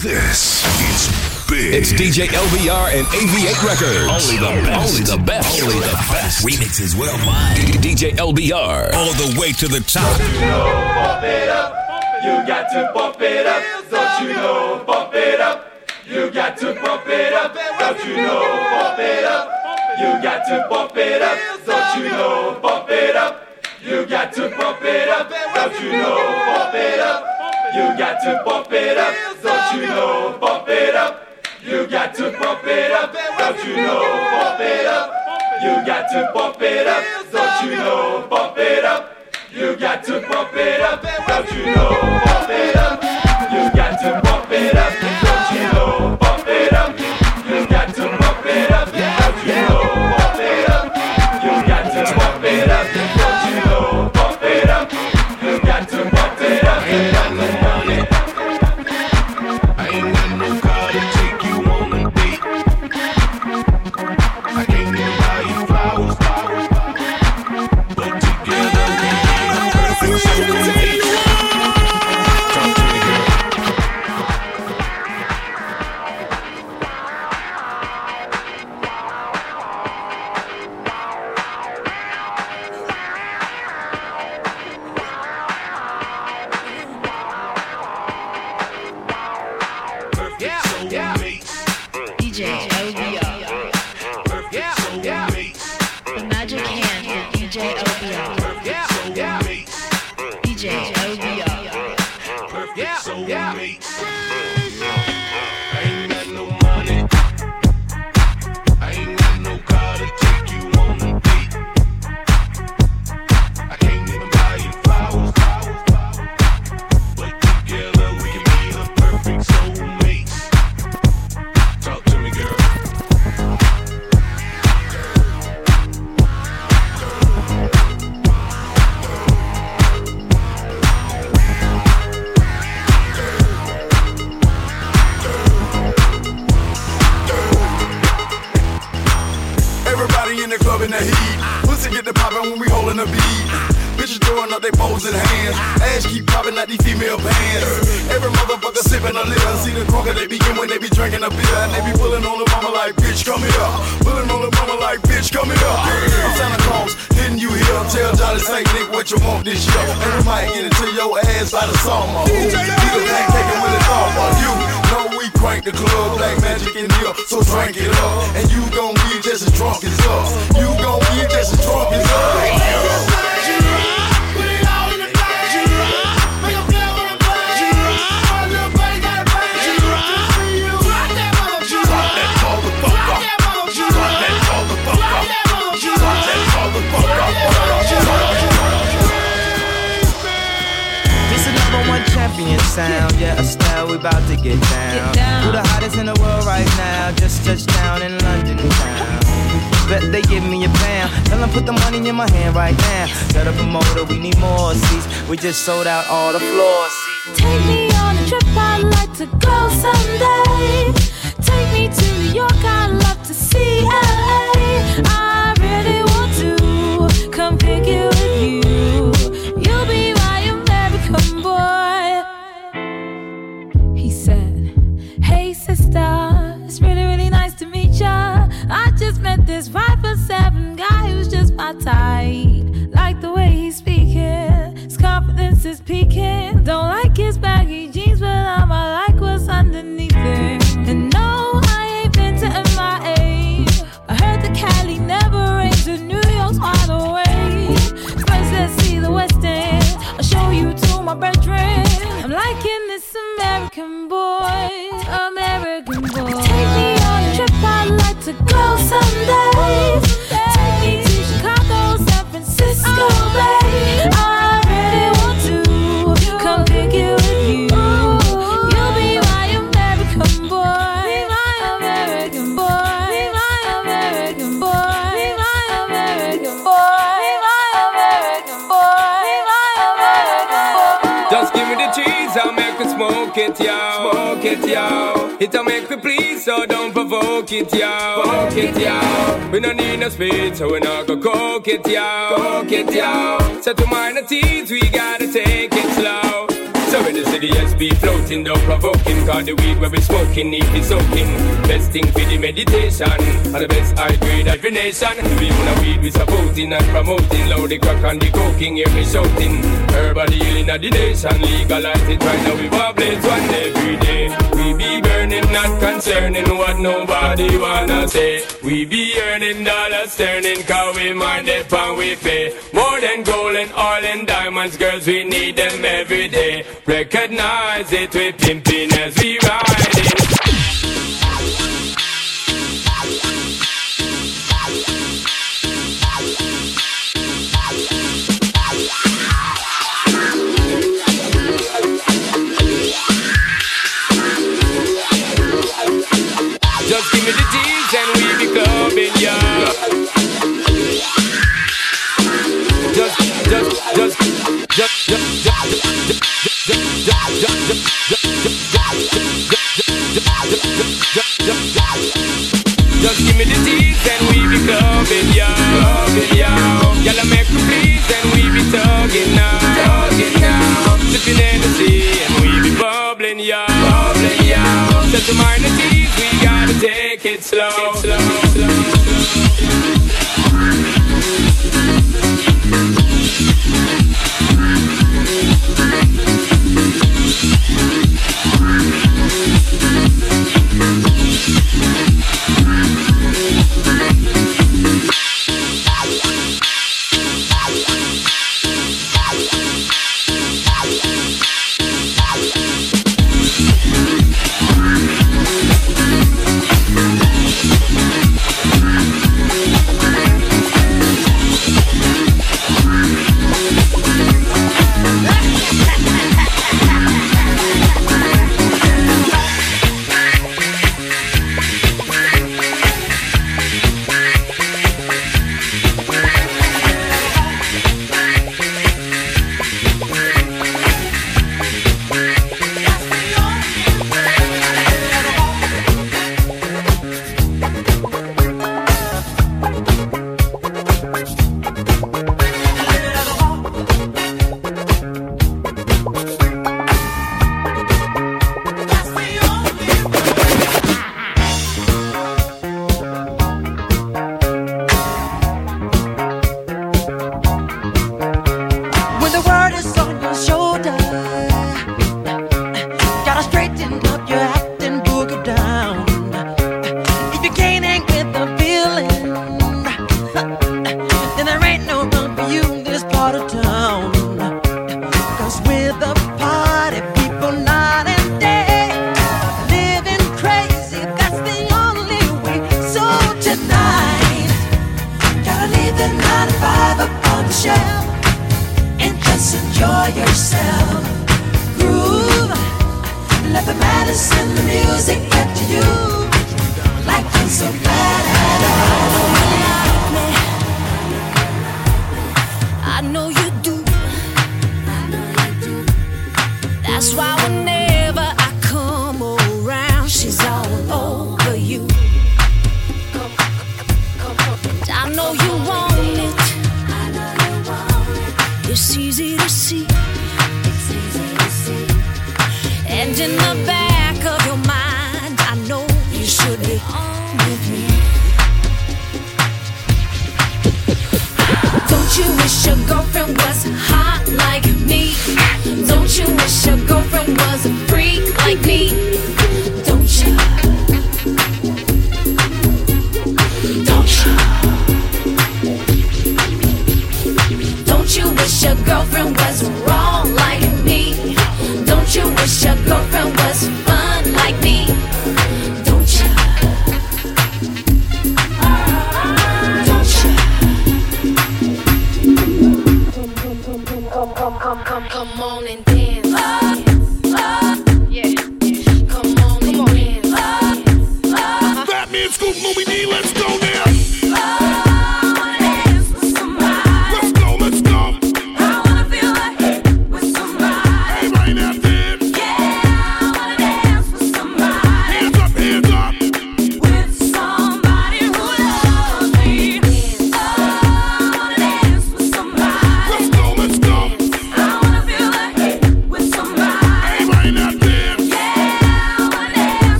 This is big. It's DJ LBR and AV8 Records. Only the best. Only the best. Only the best. Remixes worldwide. DJ LBR. All the way to the top. You know, bump it up. You got to bump it up. Don't you know, bump it up. You got to bump it up. Don't you know, bump it up. You got to bump it up. Don't you know, bump it up. You got to bump it up. Don't you know, bump it up. You got to bump it up. Don't you know, bump it up. You got to bump it up. Don't you know, bump it up. You got to bump it up. Don't you know, bump it up. You got to bump it up. Don't you know, bump it up. You got to bump it up. Don't you know, bump it up. You got to bump it up. Don't you know, bump it up. You got to bump it up. Don't you know, bump it up. You got to bump it up. Five foot seven guy who's just my type. Like the way he's speaking, his confidence is peaking. Don't like his baggy jeans, but I'ma like what's underneath it. And no, I ain't been to MIA. I heard the Cali never rains, and New York's wide awake. First, let's see the West End. I'll show you to my bedroom. I'm liking smoke it, yo. Smoke it, yo. It'll make me please, so don't provoke it, yo. Provoke it, yo. We don't need no speed, so we not go coke it, yo. Coke it, yo. So to minor teens, we gotta take it slow. So when the CDS be floating, don't provoking. Cause the weed where we smoking need be soaking. Best thing for the meditation. And the best high grade of. We wanna weed, we supporting and promoting. Loud the crack and the coking, hear me shouting. Herbal healing of the nation. Legalize it right now. We wobblings one every day. We be burning, not concerning what nobody wanna say. We be earning dollars, turning, cause we mind it and we pay. More than gold and oil and diamonds, girls, we need them every day. Recognize it, with pimpin pimping as we ride it.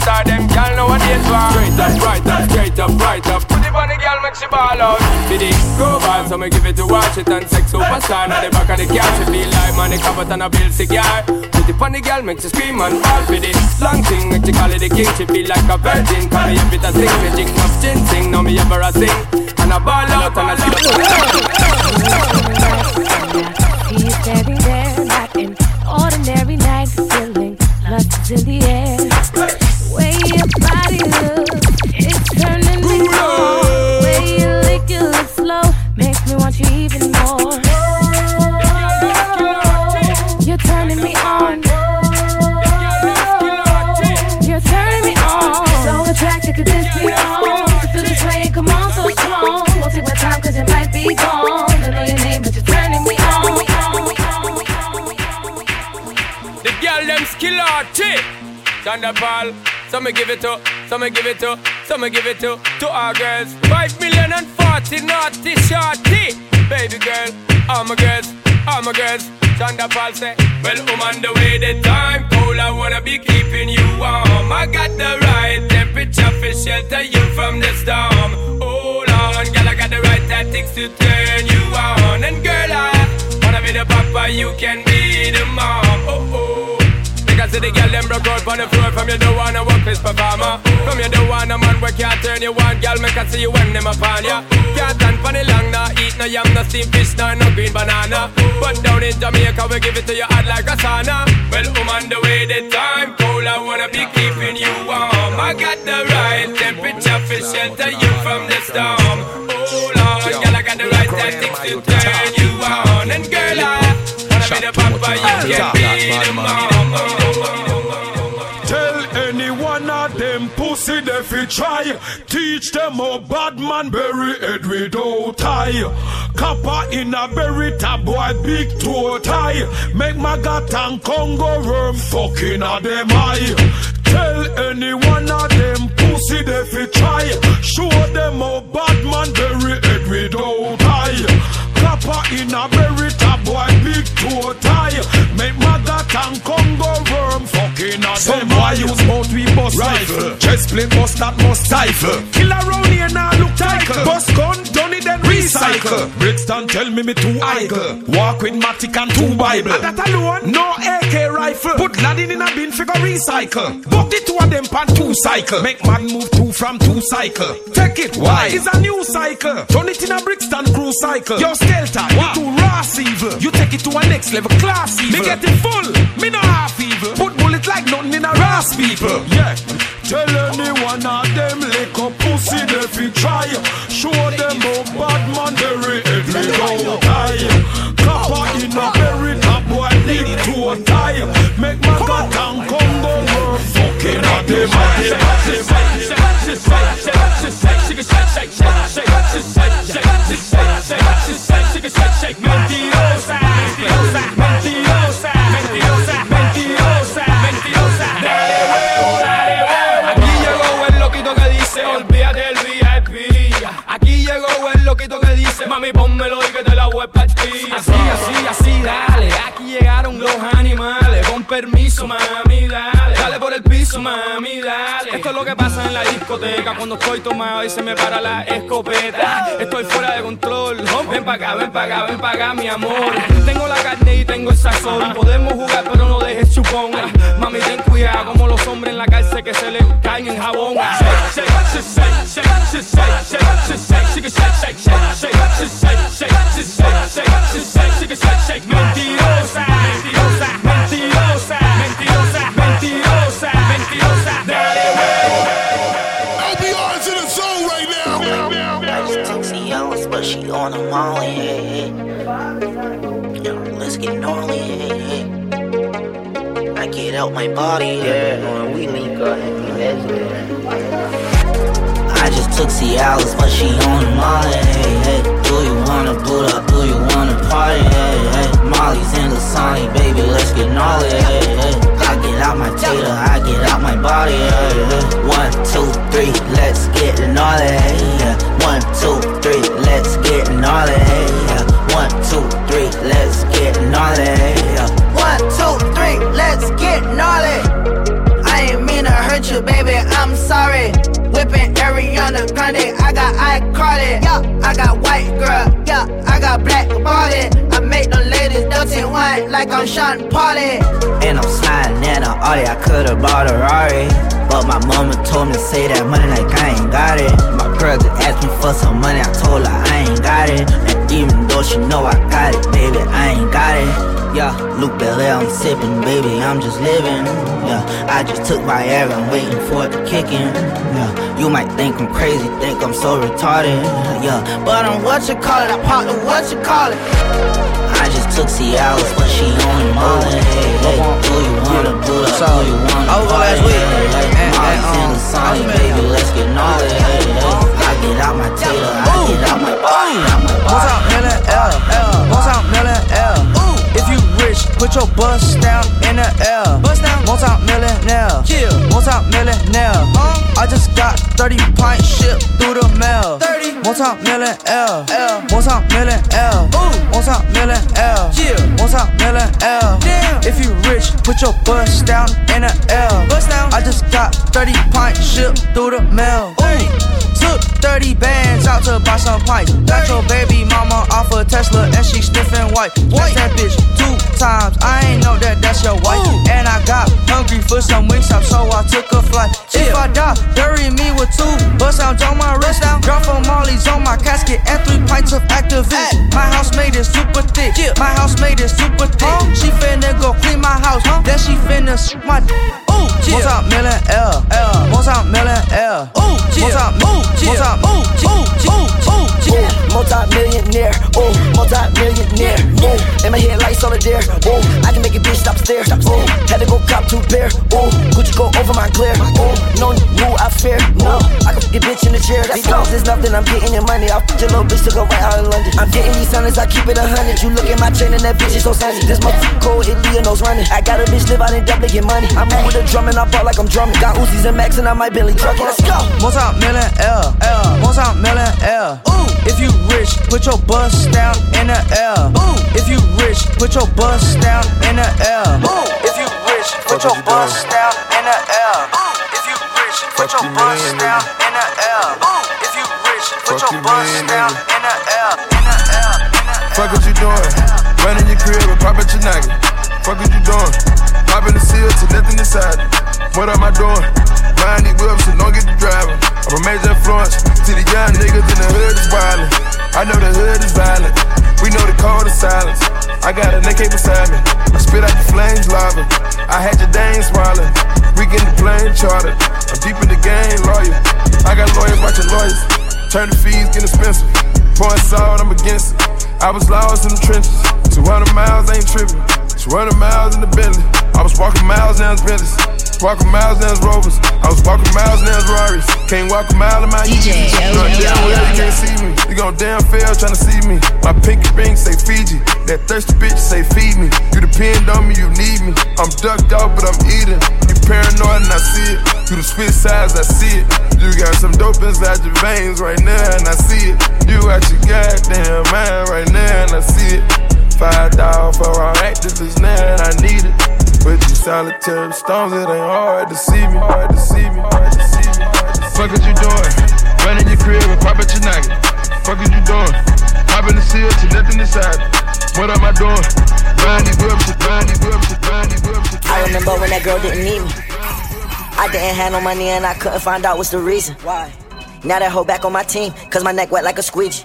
Take superstar, them girl nowadays want Straight up, right up, straight up, right up. Put it on the girl, make she ball out. Did it go bad, so me give it to watch it And sex superstar, now the back of the car She feel like money covered and a bill cigar. Put it on the girl, make she scream and fall for it Long thing, make she call it the king She feel like a virgin, call me every time sing Me drink up gin sing, now me ever a sing. And I ball out and I He's standing there, not an ordinary night, feeling lust is in the air. Skill arty Thunderball So me give it to So me give it to So me give it to To our girls. Five million and forty naughty shorty. Baby girl All my girls All my girls. Thunderball say Well I'm on the way the time cold I wanna be keeping you warm. I got the right temperature for shelter you from the storm. Hold on Girl I got the right tactics to turn you on. And girl I Wanna be the papa, you can be the mom. Oh oh. Because the girl them broke out on the floor from you don't wanna work this performer. From you don't want a man where can't turn you on, girl. Make I see you when them upon ya. Can't stand for the long, nah eat no yam, no steamed fish, nah no green banana. But down in Jamaica we give it to you hot like a sauna. Well, I'm on the way, the time cold. I wanna be keeping you warm. I got the right temperature for shelter you from the storm. Hold on, girl, I got the right tactics to turn you on. And girl, I wanna be the papa, you can be the mom. They fi try. Teach them how bad man bury head without tie. Kappa in a berry boy big toe tie. Make Magat and Congo worm fucking a them eye. Tell any one of them pussy they fi try. Show them how bad man bury head without tie. In a berry tab boy big toe tie. Make Magat and Congo worm fucking a Some them boy use mouth we bust rifle. Chest plate bust that must stifle. Kill around here now look title. Bust gun, done it then recycle. Brixton tell me me too idle. Walk with Matic and two Bible. And that alone, no AK rifle. Put Latin in a bin figure recycle. Book the two of them pan two cycle. Make man move two from two cycle. Take it, why? It's a new cycle. Turn it in a Brixton crew cycle. Your skeleton, you too raw evil. You take it to a next level class evil. Me get it full, me no half evil. Put bullet like nothing in a rasp people. Yeah. Tell any one of them lick up pussy they fi try. Show them how bad man bury head without tie. Kappa in a berry top boy need to a tie. Make my God and Congo work fucking at them at them. Mentirosa, mentirosa, mentirosa, mentirosa, mentirosa, mentirosa. Dale huevo, dale huevo. Aquí llegó el loquito que dice, olvídate del VIP. Aquí llegó el loquito que dice, mami, pónmelo y que te la voy a. Así, así, así, dale. Aquí llegaron los animales. Con permiso, mami, dale. Dale por el piso, mami, dale. Esto es lo que pasa en la discoteca cuando estoy tomado y se me para la escopeta. Estoy fuera de control. Ven pa' acá, ven pa' acá, ven pa' acá, mi amor. Tengo la carne y tengo el sazón. Podemos jugar, pero no dejes chupón. Mami, ten cuidado como los hombres en la cárcel que se le caen en jabón. Shake, shake, shake, shake, shake, shake, shake, shake, shake, shake, shake, shake, shake, shake, shake, shake, shake, shake, shake. Mentirosa, mentirosa, mentirosa, on them all, yeah. yeah. let's get gnarly. I get out my body, yeah. When we link up. I just took Cialis, but she on the molly. Hey, hey. Do you wanna boot up? Do you wanna party? Hey, hey. Molly's in the Sonic, baby, let's get gnarly. Hey, hey. I get out my tater, I get out my body. Hey, hey. One, two, three, let's get gnarly. Hey, yeah. One, two, three, gnarly. Yeah. One, two, three, let's get gnarly. Yeah. One, two, three, let's get gnarly. I ain't mean to hurt you, baby. I'm sorry. Whipping Ariana Grande, I got iCarly. Yeah, I got white girl. Yeah, I got black body. I make the ladies dirty wine like I'm Sean Party. And I'm sliding in a Audi. I could've bought a Rari. But my mama told me to say that money like I ain't got it. My girl asked me for some money, I told her I ain't got it. And even though she know I got it, baby, I ain't got it. Yeah, Luc Belaire, I'm sipping, baby, I'm just living. Yeah, I just took my air, I'm waiting for it to kick in. Yeah, you might think I'm crazy, think I'm so retarded. Yeah, but I'm what you call it, I pop the what you call it. I just took Cialis, but she on the molly. Hey, hey, do you wanna boot up? Do you wanna on last week. Put your bust down in the air. Bust down. Multi millionaire. Chill. Multi millionaire. Uh-huh. I just got 30 pints shipped through the mail. 30. Multi million L. L. Multi million L. Multi million L. Chill. Multi million L. Damn. If you rich, put your bust down in a L. Bust down. I just got 30 pints shipped through the mail. Ooh. Took 30 bands out to buy some pipes. Got your baby mama off a Tesla and she sniffing white. White that bitch two times. I ain't know that that's your wife. And I got hungry for some wings up, so I took a flight. If I die, bury me with two bust sounds on my wrist. Now. Drop from Molly's on my casket and three pints of Actavis. My house made it super thick. My house made it super thick. She finna go clean my house. Then she finna my. Ooh, multi million L. L. Multi million L. Ooh, multi ooh, multi ooh, ooh, ooh, ooh, Multi-millionaire, ooh, multi-millionaire, ooh. In my head like solitaire, ooh. I can make a bitch stop stare, ooh. Had to go cop two pair, ooh. Gucci go over my clear, ooh. No rule I fear, no. I can get bitch in the chair. These dogs is nothing, I'm getting your money. I'll put your little bitch to go right out in London. I'm getting these hundreds, I keep it a hundred. You look at my chain and that bitch is so sunny. This motherfucker cold, it Leonos running. I got a bitch live out in Dublin, get money. I'm in with a drum and I ball like I'm drumming. Got Uzis and Max and I might Billy truck. Let's go. Multi million L. L. Multi million L. Ooh. If you rich, put your bust down in the L. Ooh. If you rich, put your bust down in the L. Ooh. If you rich, put your bust down in the L. Ooh. If you rich, put your bust down in the L. Ooh. If you rich, put Fuck your you, bust man, down in the L. In the L. Fuck what you doing? Run in your crib and pop at your nugget. Fuck what you doing? Pop in the seal to nothing inside. What am I doing? Buying these whips and don't get the driver. I'm a major influence to the young niggas in the hood is violent. I know the hood is violent. We know the code is silence. I got an AK beside me. I spit out the flames lava. I had your dang swallowed. We get the plane chartered. I'm deep in the game, lawyer. I got lawyers watching lawyers. Turn the fees, get expensive. Pouring salt, I'm against it. I was lost in the trenches. 200 miles ain't tripping. 200 miles in the Bentley. I was walking miles now it's Bentleys. Walking miles now it's Rovers. I was walking miles now it's Rarries. Can't walk a mile in my DJ. You know damn well you can't see me. You gon' damn fail to see me. My pinky ring say Fiji. That thirsty bitch say feed me. You depend on me, you need me. I'm ducked out, but I'm eating. You paranoid and I see it. Through the spit size, I see it. You got some dope inside your veins right now, and I see it. You got your goddamn mind right now, and I see it. Five dollars for our activists now, and I need it. With these solitary stones, it ain't hard to see me, hard to see me, hard to see me. hard to see me. Fuck what you doing? Run in your crib and pop at your nugget. Fuck what you doing? Pop in the seal to nothing inside. What am I doing? Buying these whips, buying these whips, buying these whips. I remember when that girl didn't need me. I didn't have no money and I couldn't find out what's the reason. Why? Now that hoe back on my team, cause my neck wet like a squeegee.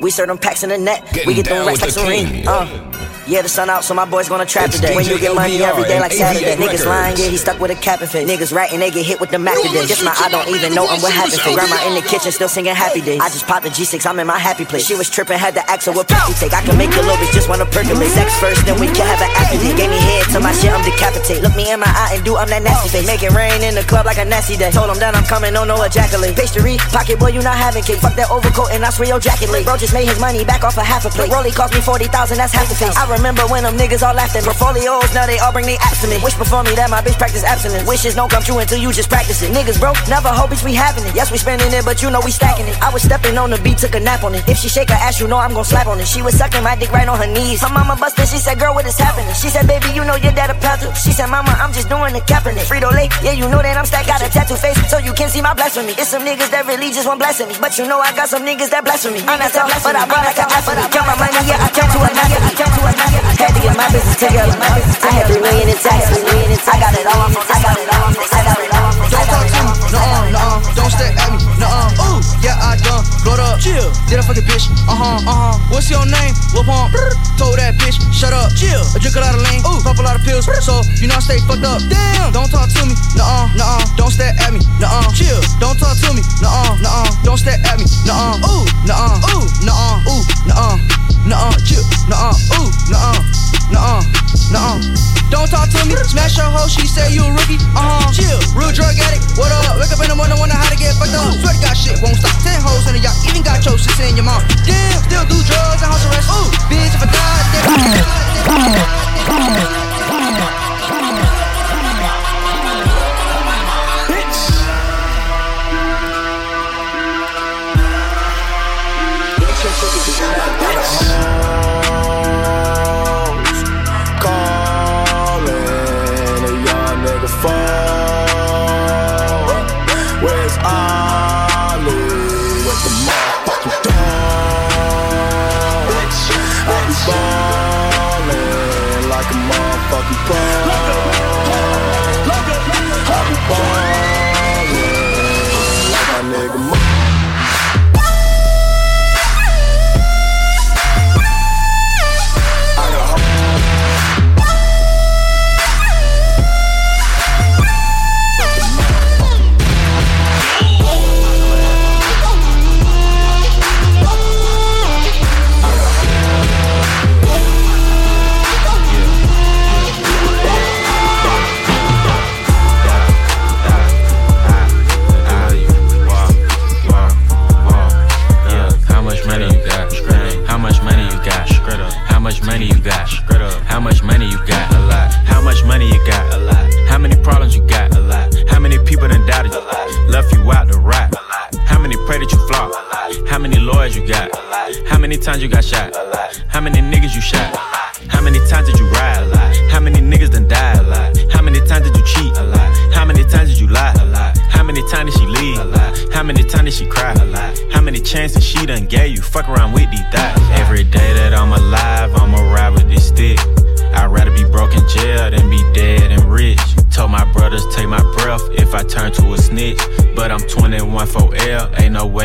We serve them packs in the net, we get them racks like with the Uh. Yeah, the sun out, so my boys gonna trap today. When you get money every day like Saturday. AV8 Niggas lying, yeah, he stuck with a cap and fit. Niggas ratting, they get hit with the Mac today. This my I don't even know I'm what happened to. Grandma in the kitchen still singing happy days. I just popped the G6, I'm in my happy place. She was tripping, had to ask her what we take. I can make a little bitch just wanna percolate. Sex first, then we can have an date. Gave me head to my shit, I'm decapitate. Look me in my eye and do I'm that nasty face. Make it rain in the club like a nasty day. Told him that I'm coming, no no ejaculate. Pastry, pocket boy, you not having cake. Fuck that overcoat and I swear your jacket late. Bro just made his money back off a half a plate. Rolly cost me 40,000, that's half the face. I remember when them niggas all laughed at portfolios, now they all bring they apps to me. Wish before me that my bitch practice abstinence. Wishes don't come true until you just practice it. Niggas broke, never hope it's we having it. Yes, we spending it, but you know we stacking it. I was stepping on the beat, took a nap on it. If she shake her ass, you know I'm gon' slap on it. She was sucking my dick right on her knees. Her mama busted, she said, girl, what is happening? She said, baby, you know your dad a panther. She said, mama, I'm just doing the capping it. Frito Lay, yeah, you know that I'm stacked, got a tattoo face, so you can see my blasphemy. It's some niggas that really just want blessing me. But you know I got some niggas that blasphemy. I'm not tough, but I brought like an athlete. Count my money, yeah, I count to a nugget. I count to a nugget. Had to get my business together. I had three million in taxes. I got it all. I got it all. I got it all. Don't talk to me, nuh-uh, nuh-uh. Don't stare at me, nuh-uh. Ooh, yeah, I done blowed up. Chill, did a fucking bitch. Uh-huh, uh-huh. What's your name? Lil Pump. Told that bitch, shut up. Chill. I drink a lot of lean, ooh, pop a lot of pills, so you know I stay fucked up. Damn. Don't talk to me, nuh-uh, nuh-uh. Don't stare at me, nuh-uh. Chill. Don't talk to me, nuh-uh, nuh-uh. Don't stare at me, nuh-uh. Ooh, nuh-uh, ooh, nuh-uh, ooh, nuh-uh, nuh-uh. Chill, nuh-uh, ooh, nuh-uh, nuh-uh, nuh-uh. Don't talk to me, smash your hoe, she say you a rookie. Uh-huh, chill, real drug addict. What up? Wake up in the morning, wonder how to get fucked up. Swear to God, shit won't stop. Ten hoes in the yacht, even got your sister in your mouth. Damn, still do drugs and house arrest. Ooh, bitch, if I die, Calling Bye.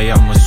way I'm was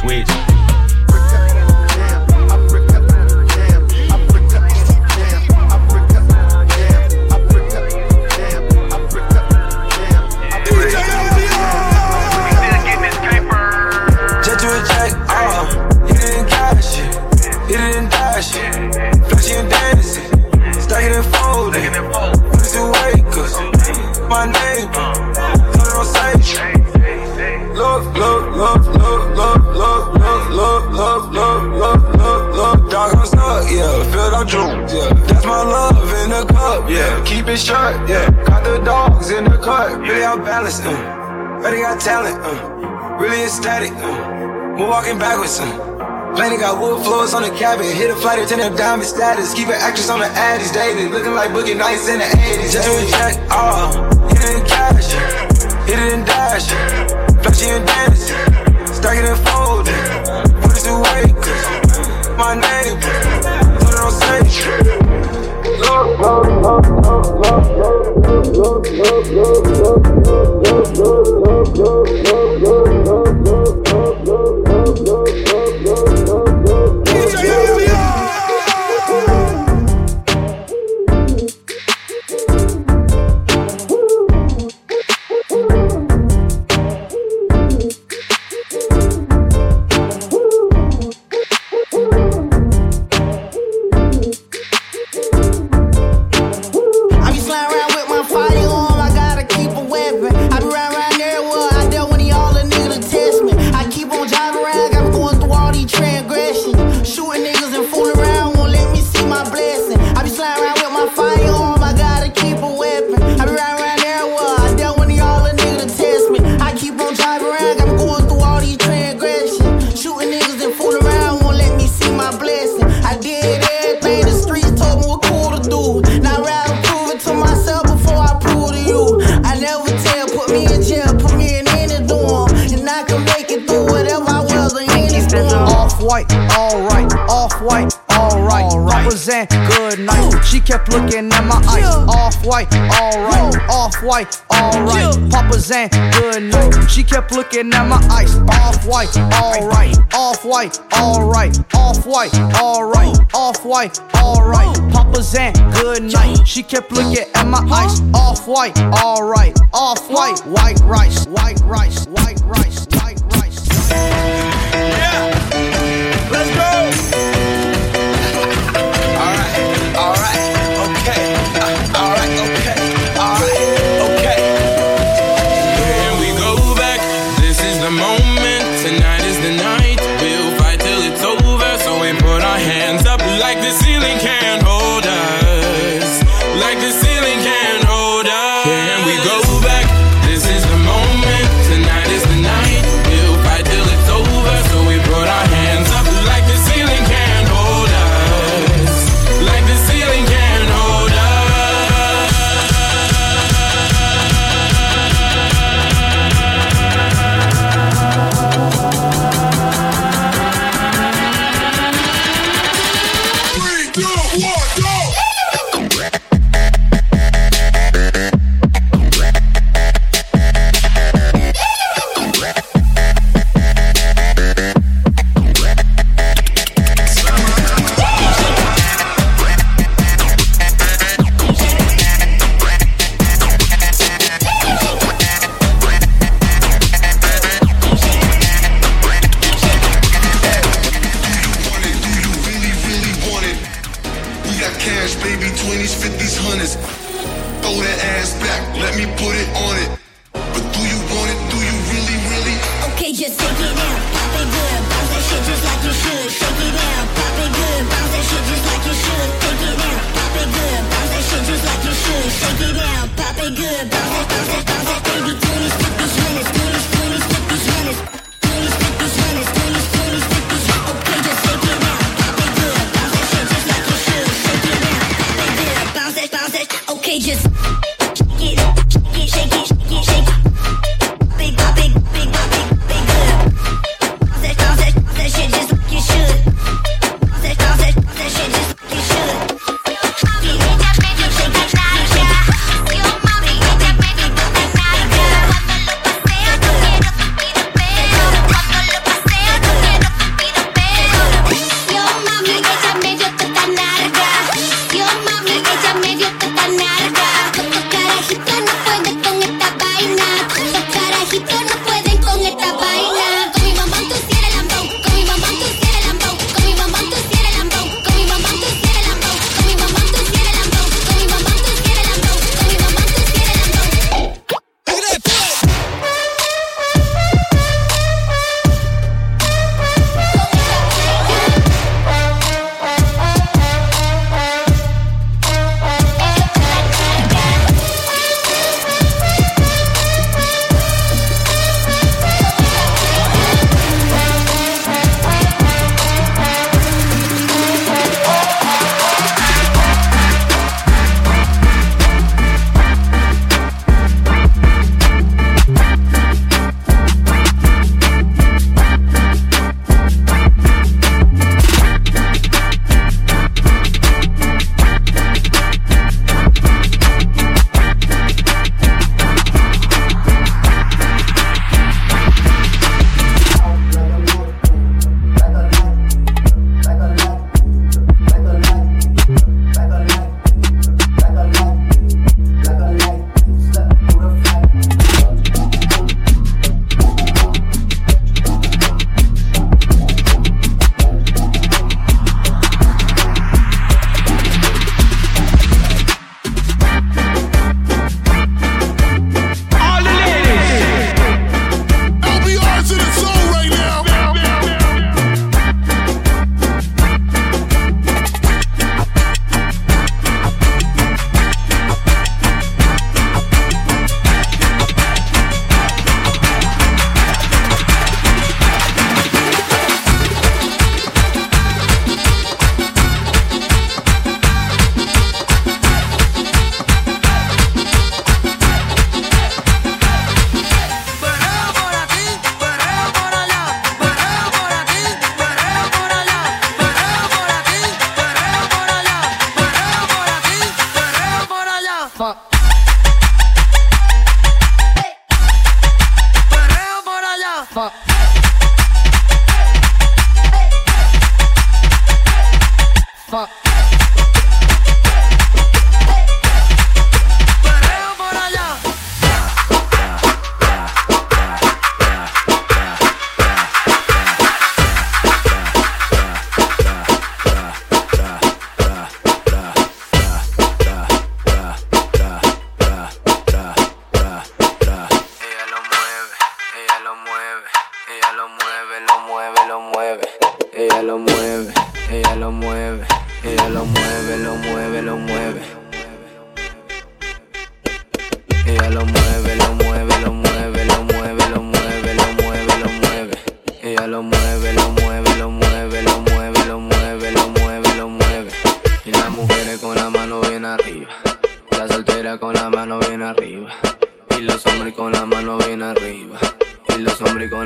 cup, yeah, keep it shut, yeah, got the dogs in the cut, really out balanced, uh, really got talent, uh. Really ecstatic, uh. We're walking backwards, uh. Planet got wood floors on the cabin. Hit a flight attendant, diamond status. Keep an actress on the ad, he's dated. Looking like Boogie Nights in the 80s. Just doing jack, uh. Hit it in cash, hit it in dash. Flashy and dance, stack it and fold it. Put it away, cause my name. Put it on safe. Yeah. hours and good night. She kept looking at my ice. Off white, alright. Off white, alright. Off white, alright. Off white, alright. Papa's and good night. She kept looking at my ice. Off white, alright. Off white, white rice, white rice, white rice, white rice. White rice.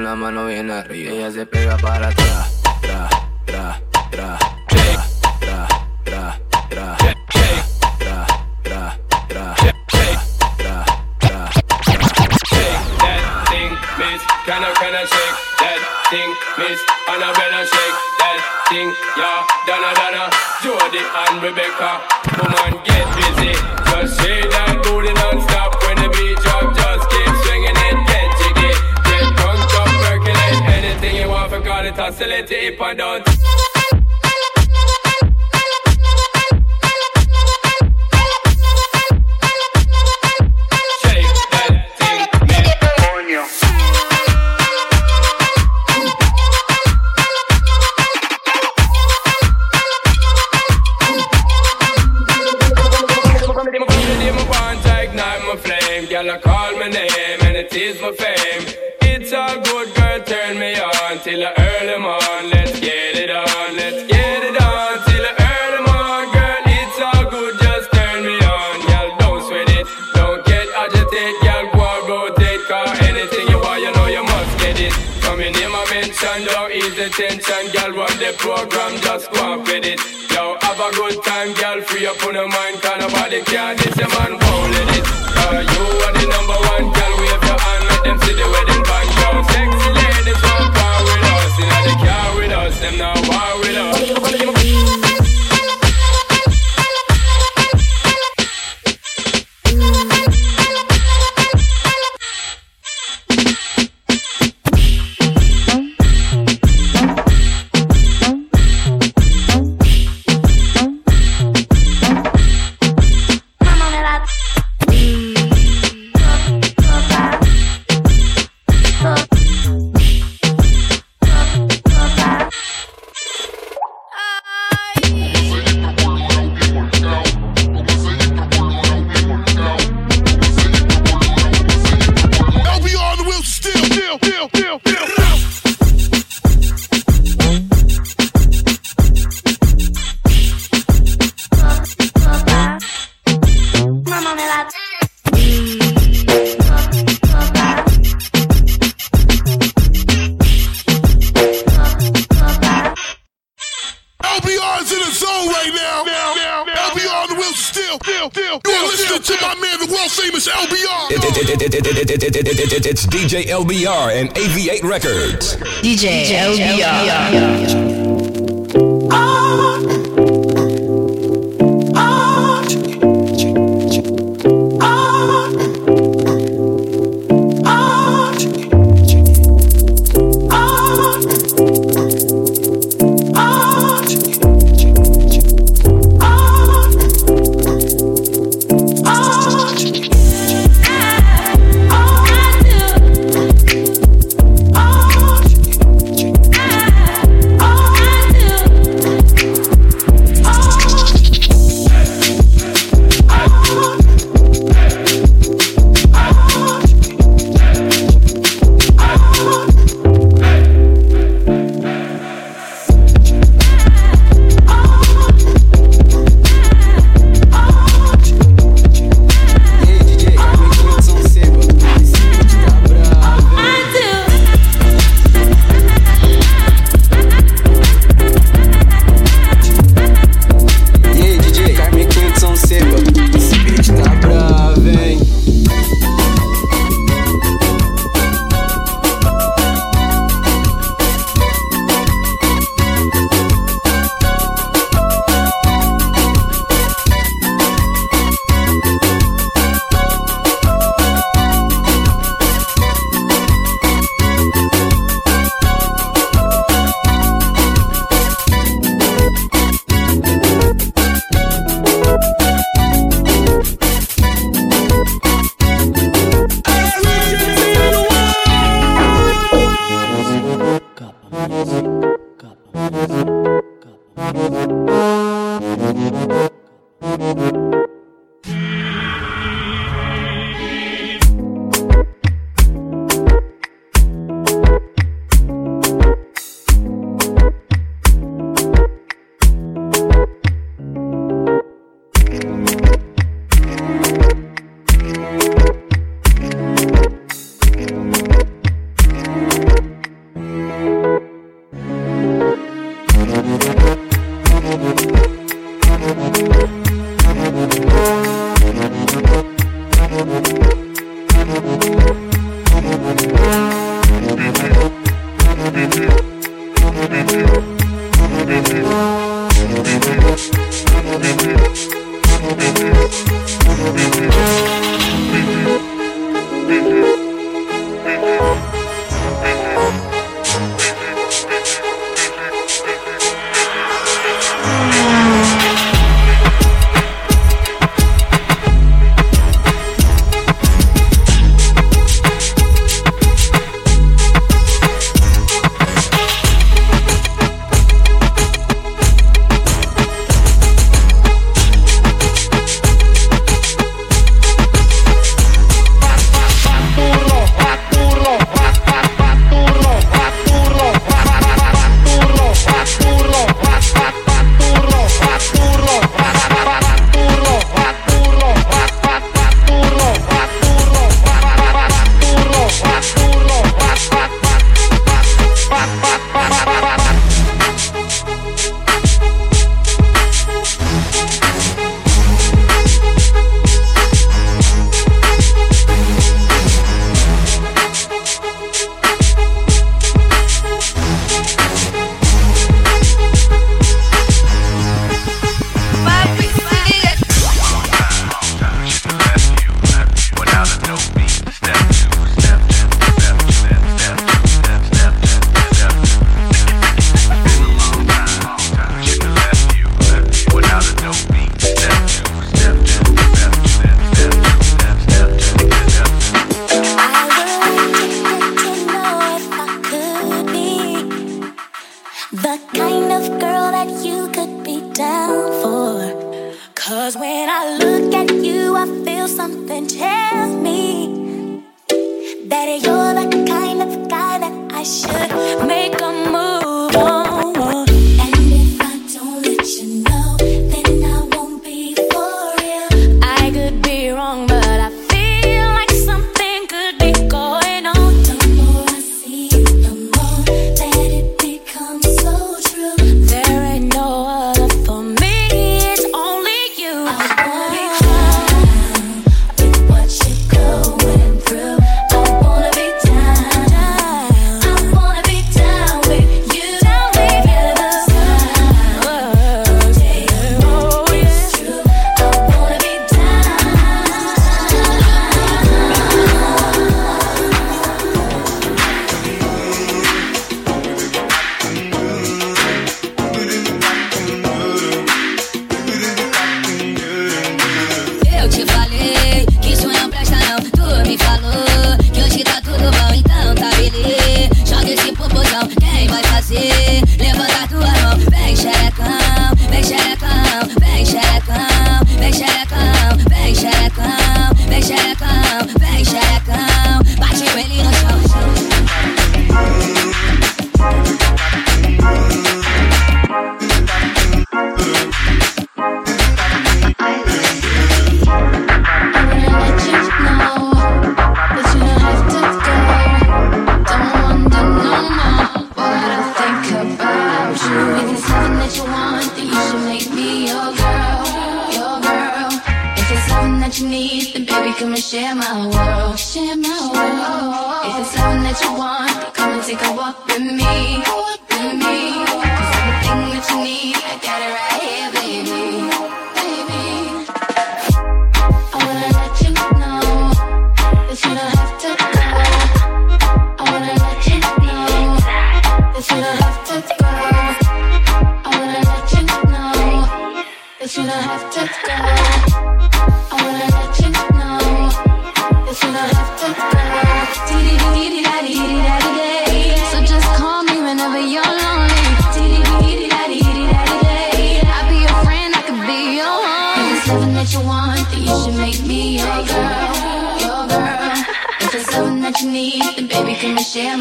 La mano bien arriba. Ella se pega para atrás. Tra, tra, tra, tra, tra, tra, tra, tra, tra, tra, tra, tra, that thing, miss. Can I, can I shake that thing, miss? Annabella shake that thing, yeah. Donna, Donna, Jody and Rebecca. hustle it deep and down. Don't ease the tension. Girl, run the program, just go and with it. Yo, have a good time, girl, free up on your mind, cause nobody can this, your man won't let it. Cause you are the number one, girl, wave your hand, make them see the wedding band, yo. Sexy ladies want power with us, know they car with us, them now DJ LBR and AV8 Records. DJ LBR.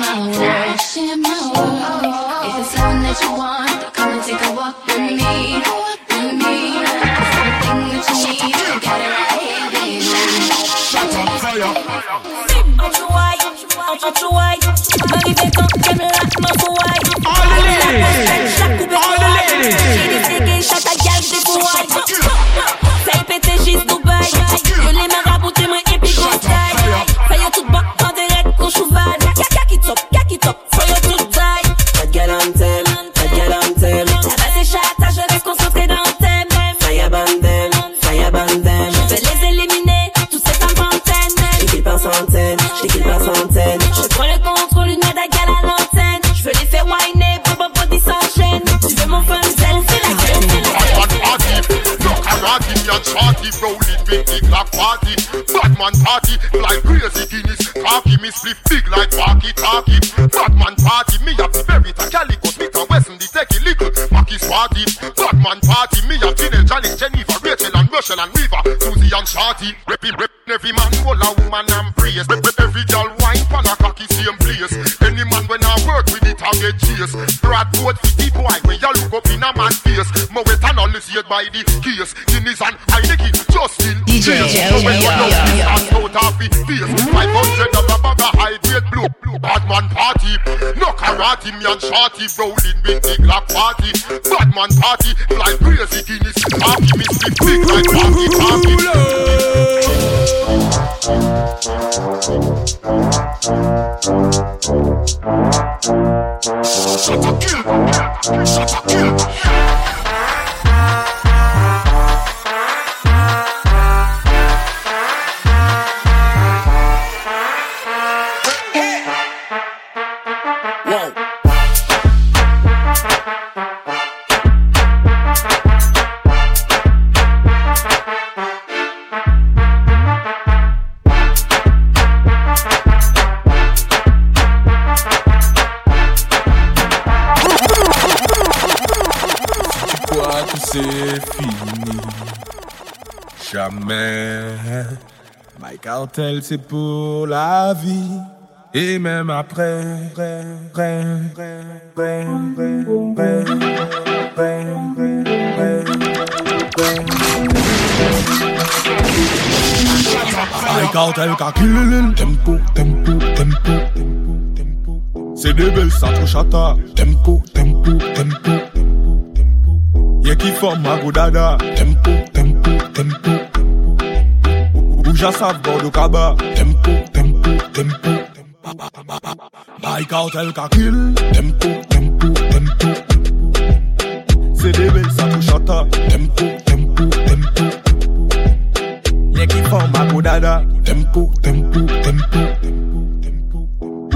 my my world. If it's something that you want, come and take a walk with me. With me. It's that you need. party, me and shorty rolling with the Glock party. Bad man party, fly crazy in this party, me sleep big like party party. Shut up, kill, shut up, kill. Jamais. My cartel, c'est pour la vie. Et même après, My cartel, kill Tempo, tempo, tempo. C'est des belles. Tempo, tempo, tempo, tempo, tempo. Y'a qui forme ma godada. Tempo, tempo, tempo, Mèm jasaf gò do kaba Tempo, tempo, tempo Bay kautel kakil Tempo, tempo, tempo Se debe sa kou chata Tempo, tempo, tempo Lè ki fòm akou dada Tempo, tempo, tempo.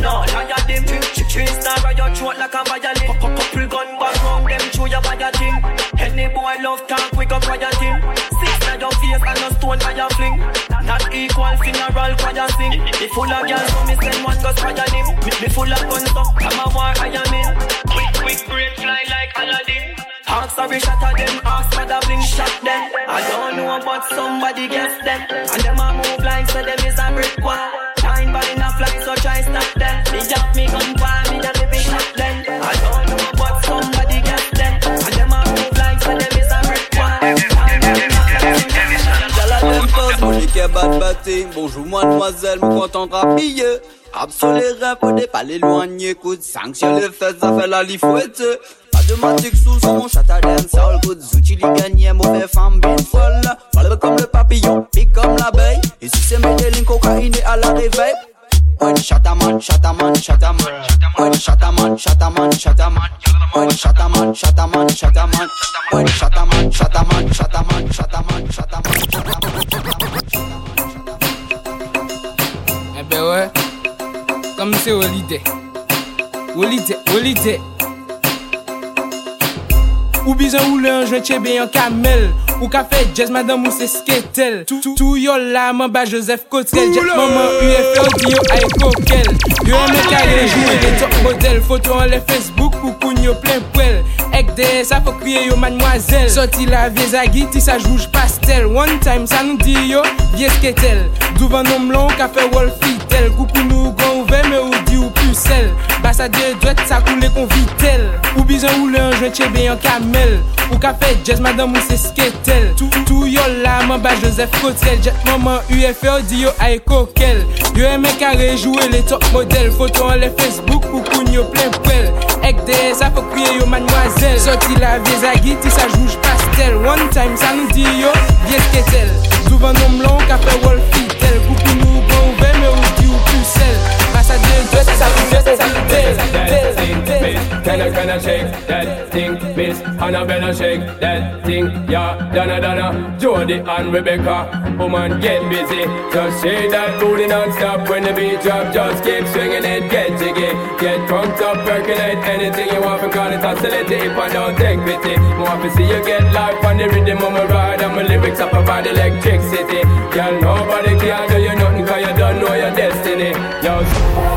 no, liar them Three star on your throat like a violin. Couple gun back round them through your fire thing. Any boy love talk, we go rioting Six na your face and a stone your fling. Not equal funeral choir sing. Me full of girls so me send one go fire him Me, me full of guns so I'm a war I am in. Quick, quick brain fly like Aladdin. Ask sorry shot at them, ask for the bling shot them. I don't know but somebody gets them. And them a move like so them is a brick wall dead body in a so try stop Bonjour mademoiselle. Absolument, pour pas l'éloigner, coup de les fesses, ça fait la lifouette. Matematik sou sou chataden Sol kout zouti li ganyen Mou fe fam bin fol Palbe le papillon, pi kom la bey E si se mette lin kokaine a la revey Oen chataman, chataman, chataman Oen chataman, chataman, chataman Oen chataman, chataman, chataman Oen chataman, chataman, chataman Chataman, chataman, chataman Ebe we Kom se wolide Wolide, wolide Ou bizan ou le anjwen chebe yon kamel. Ou ka fe jazz madame ou se sketel. Tou yo la man ba Joseph Kotrel Jet maman UFO di yon ay kokel. Yo yon me kage jouye de top model. Foto an le Facebook pou koun yo plen pwel. Ek de sa fo kriye yo mademoiselle. Soti la vie zagi ti sa jouj pastel. One time sa nou di yo vie sketel. Douvan nom lon ka fe wol fitel Koukou nou gon ouve me ou sel. Basadye dwet sa koule kon vitel. Ou bizan ou le anjwen chebe yon kamel. Ou ka fe jazz madame ou se sketel. Tou tou yo la man ba Joseph Kotel Jet maman UFO di yo ay kokel. Yo eme kare jowe le top model. Foto an le Facebook pou koun yo plen pwel Ek de sa fok kriye yo manwazel Soti la vie zagi ti sa jouj pastel. One time sa nou di yo vie sketel. Souvan nom lon ka fe wol fitel Koupi nou bon ouve me ou di ou kusel. Can I, shake that thing, miss, and I better shake that thing, yeah, Donna, Donna, Jody and Rebecca, woman, get busy, just shake that booty non-stop when the beat drop, just keep swinging it, get jiggy, get drunk up, percolate anything you want, call it hostility, if I don't take pity, want to see you get life on the rhythm of my ride, and my lyrics up about electricity, girl, nobody can do you nothing, cause you don't know your destiny, yo.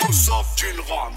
Tous sauf d'une ronde.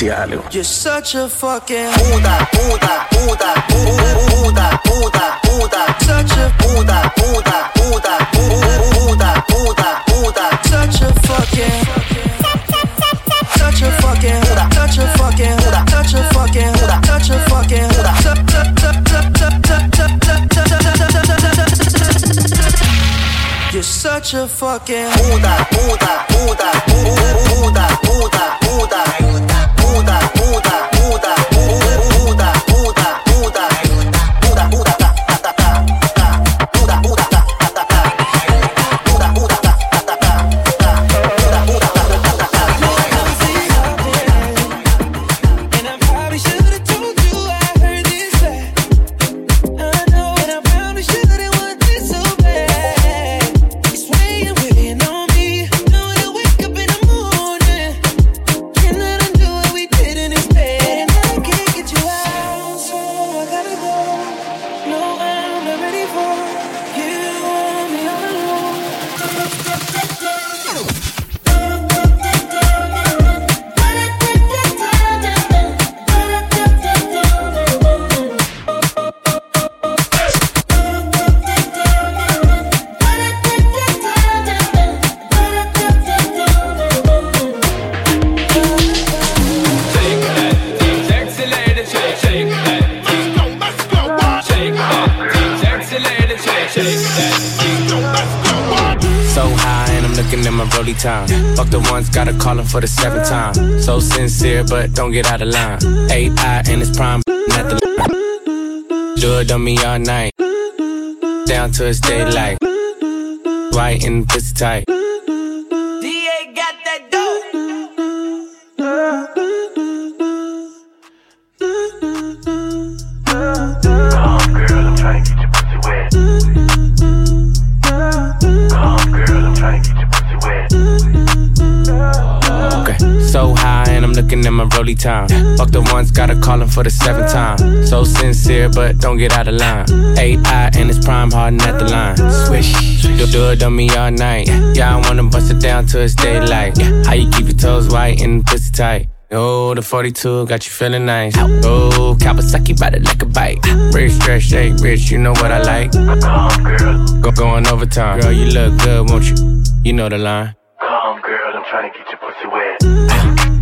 Mira, te voy a decir algo. You're such a fucking Puta, puta, puta, puta, puta, puta. Such a puta, puta, puta, puta, puta, puta. Such a fucking Such a fucking Such a fucking Such a fucking Such a fucking You're such a fucking Puta, sincere, but don't get out of line. AI and it's prime, not the line. It on me all night. Down to it's daylight. White and pussy tight. The gotta call him for the seventh time. So sincere, but don't get out of line. AI and it's prime hard at the line. Swish, do, do it on me all night. Yeah, I wanna bust it down till it's daylight. How you keep your toes white and pussy tight? Oh, the 42 got you feeling nice. Oh, Kawasaki bite it like a bite. Rich, stretch, shake, rich, you know what I like. Go going overtime. Girl, you look good, won't you? You know the line. Calm, girl, I'm trying to get your pussy wet.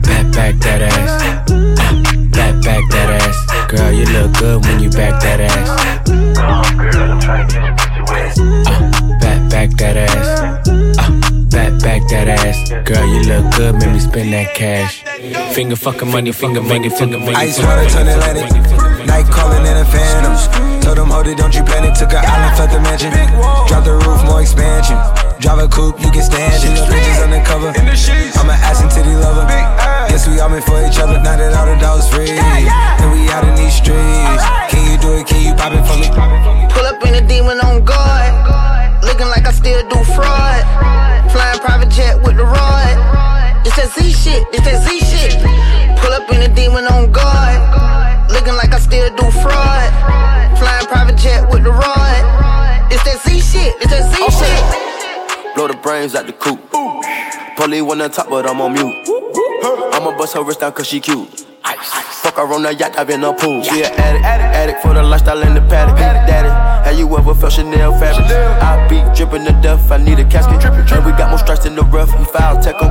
Back, back that ass. Girl, you look good when you back that ass. Wet. Back, back that ass. Uh, back, back that ass. Girl, you look good, make me spend that cash. Finger fucking money, finger finger, finger finger. Ice water turn Atlantic. Night calling in a phantom. Told them, hold it, don't you panic. Took an island, left the mansion. Drop the roof, more expansion. Drive a coupe, you can stand it. Bridges undercover. I'm an ass and titty lover. Yes, we all meant for each other. Now that all the dogs free. And we out in these streets. Can you do it? Can you pop it for me? Pull up in a demon on guard. Looking like I still do fraud. Flying private jet with the rod. It's that Z shit, it's that Z shit. Pull up in a demon on guard. Looking like I still do fraud. Flying private jet with the rod. It's that Z shit, it's that Z shit. Blow the brains out the coop. Polly one on top, but I'm on mute. I'ma bust her wrist down cause she cute. Fuck her on the yacht, I've been a pool. She an addict, addict for the lifestyle in the paddock. Daddy, Have you ever felt Chanel fabric? I be dripping to death, I need a casket. And we got more strikes in the rough, he foul tech 'em.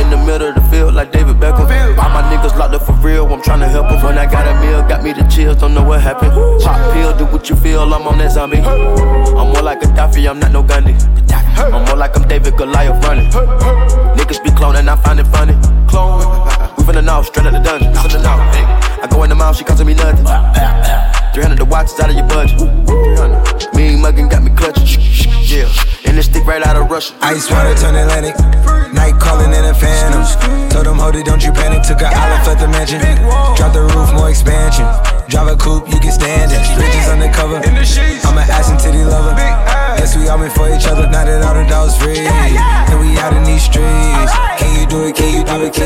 In the middle of the field, like David Beckham. All my niggas locked up for real, I'm tryna help 'em. When I got a meal, got me the chills, don't know what happened. Pop pill, do what you feel, I'm on that zombie. I'm more like a Gaddafi, I'm not no Gandhi. I'm more like I'm David Goliath running. Niggas be cloning, I find it funny. Clone. We finna know, straight out the dungeon. Finna know. I go in the mouth, she costing me nothing. 300 the watch is out of your budget. 300. Mean muggin' got me clutching. Yeah. And this stick right out of Russia. Ice water turn Atlantic. Night calling in a phantom. Told them, hold it, don't you panic. Took a island, left the mansion. Drop the roof, more expansion. Drive a coupe, you can stand it. Bridges undercover. I'm an ass and titty lover. Guess we all meant for each other. Now that all the dogs free. And we out in these streets. Can you do it? Can you do it? Can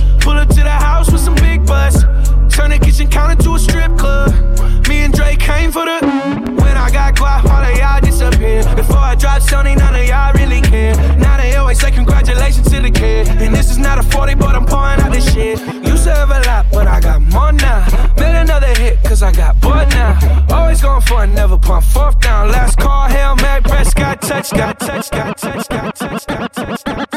Pull up to the house with some big butts. Turn the kitchen counter to a strip club. Me and Drake came for the. When I got quiet, all of y'all disappear. Before I dropped Sony, none of y'all really care. Now they always say congratulations to the kid. And this is not a 40, but I'm pouring out this shit. Used to have a lot, but I got more now. Made another hit, cause I got bored now. Always going for it, never pump fourth down. Last call, Hail Mary, press, got touch, got touch, got touch, got touch, got touch, got touch,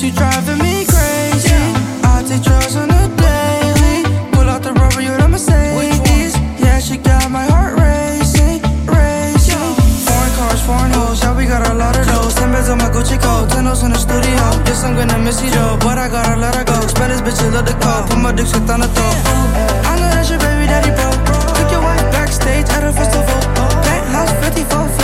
Yes, you driving me crazy. I take drugs on the daily. Pull out the rubber, you're the Mercedes. Yeah, she got my heart racing, racing. Foreign cars, foreign hoes, yeah, we got a lot of those. Ten bands on my Gucci coat, ten in the studio. Guess I'm gonna miss you, though, but I gotta let her go. Spanish bitches love the call, put my dick shit on the throat. I know that's your baby daddy, bro. Took your wife backstage at a festival. Penthouse 54